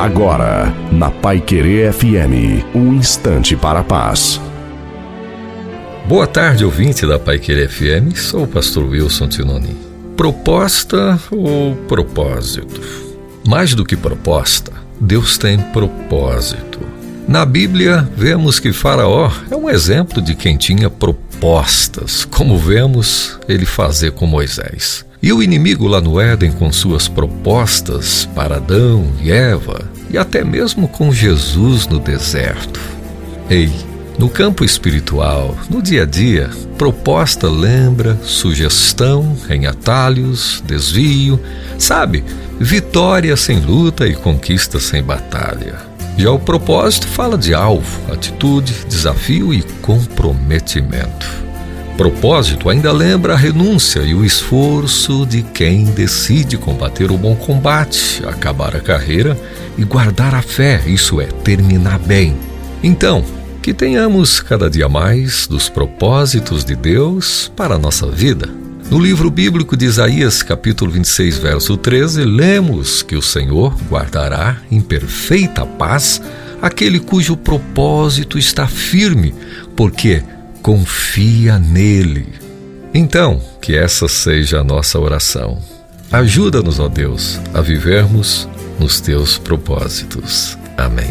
Agora, na Pai Querer FM, um instante para a paz. Boa tarde, ouvinte da Pai Querer FM. Sou o pastor Wilson Tinoni. Proposta ou propósito? Mais do que proposta, Deus tem propósito. Na Bíblia, vemos que Faraó é um exemplo de quem tinha propostas, como vemos ele fazer com Moisés. E o inimigo lá no Éden com suas propostas para Adão e Eva, e até mesmo com Jesus no deserto. Ei, no campo espiritual, no dia a dia, proposta lembra sugestão em atalhos, desvio, sabe? Vitória sem luta e conquista sem batalha. Já o propósito fala de alvo, atitude, desafio e comprometimento. Propósito ainda lembra a renúncia e o esforço de quem decide combater o bom combate, acabar a carreira e guardar a fé, isso é, terminar bem. Então, que tenhamos cada dia mais dos propósitos de Deus para a nossa vida. No livro bíblico de Isaías, capítulo 26, verso 13, lemos que o Senhor guardará em perfeita paz aquele cujo propósito está firme, porque confia nele. Então, que essa seja a nossa oração. Ajuda-nos, ó Deus, a vivermos nos teus propósitos. Amém.